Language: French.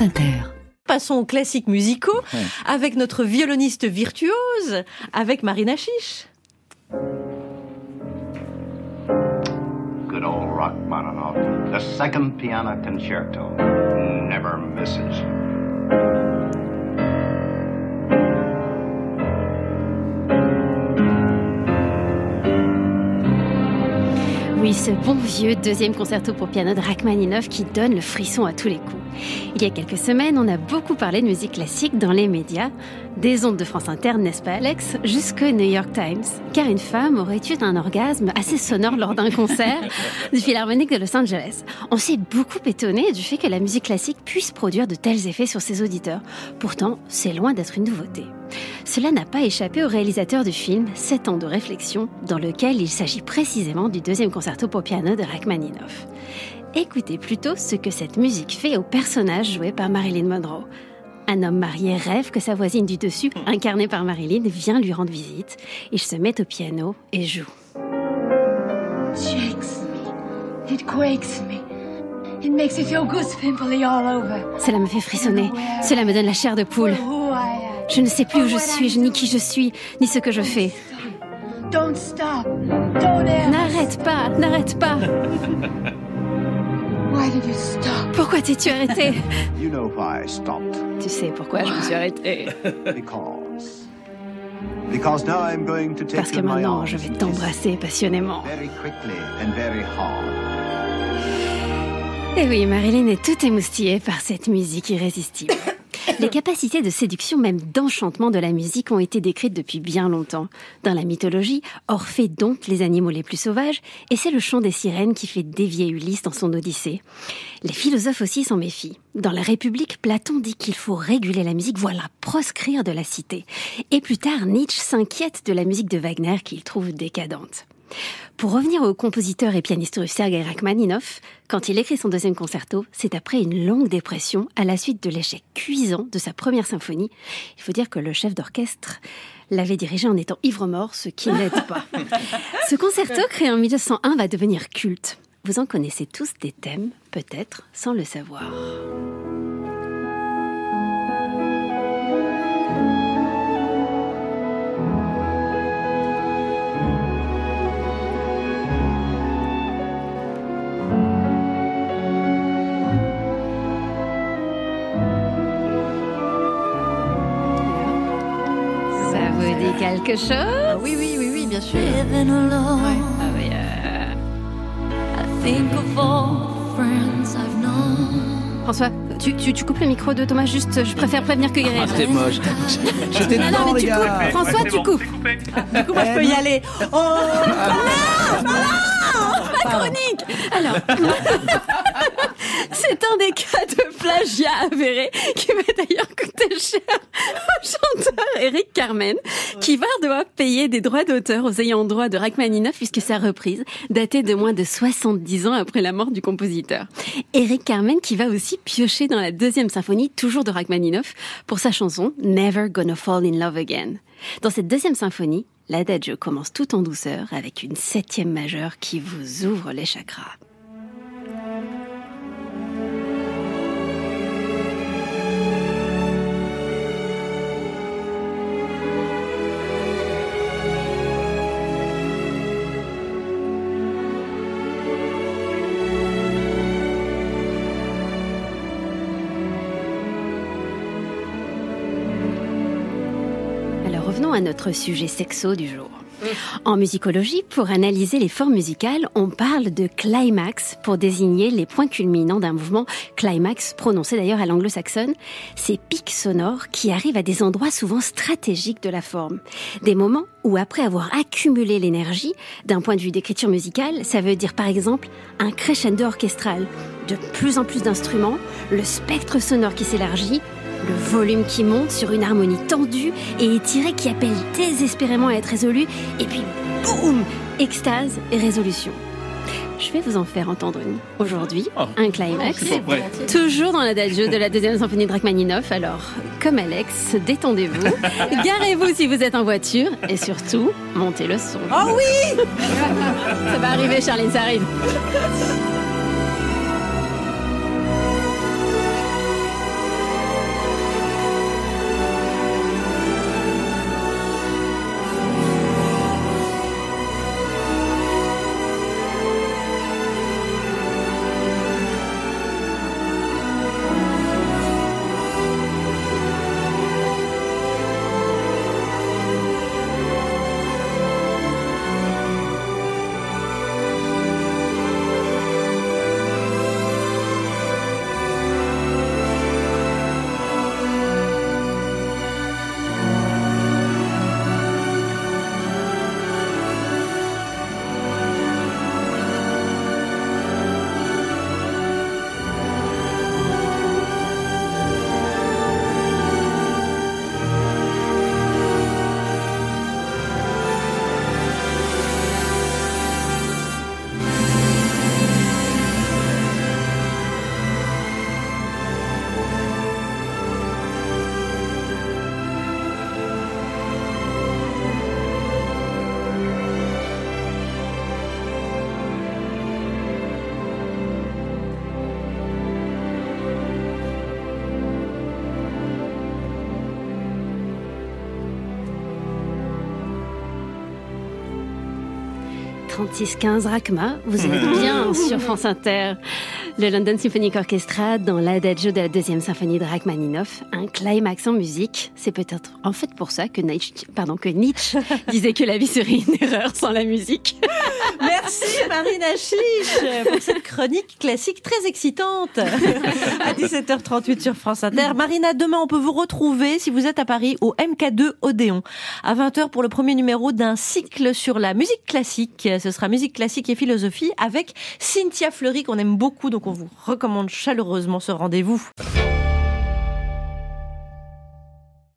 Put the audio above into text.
France Inter. Passons aux classiques musicaux avec notre violoniste virtuose, avec Marina Chiche. Good old Rachmaninoff. The second piano concerto. Never misses. Oui, ce bon vieux deuxième concerto pour piano de Rachmaninoff qui donne le frisson à tous les coups. Il y a quelques semaines, on a beaucoup parlé de musique classique dans les médias, des ondes de France Inter, n'est-ce pas Alex, jusqu'au New York Times, car une femme aurait eu un orgasme assez sonore lors d'un concert du Philharmonique de Los Angeles. On s'est beaucoup étonné du fait que la musique classique puisse produire de tels effets sur ses auditeurs. Pourtant, c'est loin d'être une nouveauté. Cela n'a pas échappé au réalisateur du film Sept ans de réflexion, dans lequel il s'agit précisément du deuxième concerto pour piano de Rachmaninoff. Écoutez plutôt ce que cette musique fait au personnage joué par Marilyn Monroe. Un homme marié rêve que sa voisine du dessus, incarnée par Marilyn, vient lui rendre visite. Il se met au piano et joue. shakes me. It quakes me. It makes me feel goose pimply all over. Cela me fait frissonner, cela me donne la chair de poule. Je ne sais plus où je suis, ni qui je suis, ni ce que je fais. Don't stop. Don't ever. N'arrête pas, n'arrête pas. Why did you stop? Pourquoi t'es-tu arrêté? You know why I stopped. Tu sais pourquoi je me suis arrêtée Because. Because now I'm going to take Parce que maintenant, je vais t'embrasser passionnément. Very quickly and very hard. Et oui, Marilyn est tout émoustillée par cette musique irrésistible. Les capacités de séduction, même d'enchantement de la musique ont été décrites depuis bien longtemps. Dans la mythologie, Orphée dompte les animaux les plus sauvages, et c'est le chant des sirènes qui fait dévier Ulysse dans son Odyssée. Les philosophes aussi s'en méfient. Dans la République, Platon dit qu'il faut réguler la musique, voilà, proscrire de la cité. Et plus tard, Nietzsche s'inquiète de la musique de Wagner qu'il trouve décadente. Pour revenir au compositeur et pianiste russe Sergei Rachmaninoff, quand il écrit son deuxième concerto, c'est après une longue dépression à la suite de l'échec cuisant de sa première symphonie. Il faut dire que le chef d'orchestre l'avait dirigé en étant ivre-mort, ce qui n'aide pas. Ce concerto, créé en 1901, va devenir culte. Vous en connaissez tous des thèmes, peut-être sans le savoir. Quelque chose Oui, oui, oui, oui, bien sûr. Living alone, Ah oui, euh, I think of all friends I've known. François, tu, tu, tu coupes le micro de Thomas, juste, je préfère prévenir que guérir. C'est moche. J'étais Non, non, dedans, mais les tu coupes. gars. François, tu coupes. Du coup, moi, je peux y aller. Oh chronique Alors, c'est un des cas de plagiat avéré qui va d'ailleurs coûter cher Eric Carmen, qui va devoir payer des droits d'auteur aux ayants droit de Rachmaninoff puisque sa reprise datait de moins de 70 ans après la mort du compositeur. Eric Carmen qui va aussi piocher dans la deuxième symphonie, toujours de Rachmaninoff, pour sa chanson Never Gonna Fall in Love Again. Dans cette deuxième symphonie, l'adagio commence tout en douceur avec une septième majeure qui vous ouvre les chakras. Revenons à notre sujet sexo du jour. En musicologie, pour analyser les formes musicales, on parle de climax pour désigner les points culminants d'un mouvement. Climax, prononcé d'ailleurs à l'anglo-saxonne, ces pics sonores qui arrivent à des endroits souvent stratégiques de la forme. Des moments où, après avoir accumulé l'énergie, d'un point de vue d'écriture musicale, ça veut dire par exemple un crescendo orchestral, de plus en plus d'instruments, le spectre sonore qui s'élargit, le volume qui monte sur une harmonie tendue et étirée qui appelle désespérément à être résolue, et puis boum Extase et résolution. Je vais vous en faire entendre une aujourd'hui, un climax, toujours dans l'adagio de la deuxième symphonie de Rachmaninoff. Alors, comme Alex, détendez-vous, garez-vous si vous êtes en voiture, et surtout, montez le son. Oh oui Ça va arriver, Charline, ça arrive. 3615 Rachma, vous êtes bien sur France Inter. Le London Symphonic Orchestra dans l'adagio de la deuxième symphonie de Rachmaninoff, un climax en musique. C'est peut-être en fait pour ça que Nietzsche, pardon, que Nietzsche disait que la vie serait une erreur sans la musique. Merci Marina Chiche pour cette chronique classique très excitante. À 17h38 sur France Inter. Marina, demain on peut vous retrouver si vous êtes à Paris au MK2 Odéon. À 20h pour le premier numéro d'un cycle sur la musique classique. Ce sera musique classique et philosophie avec Cynthia Fleury qu'on aime beaucoup donc on vous recommande chaleureusement ce rendez-vous.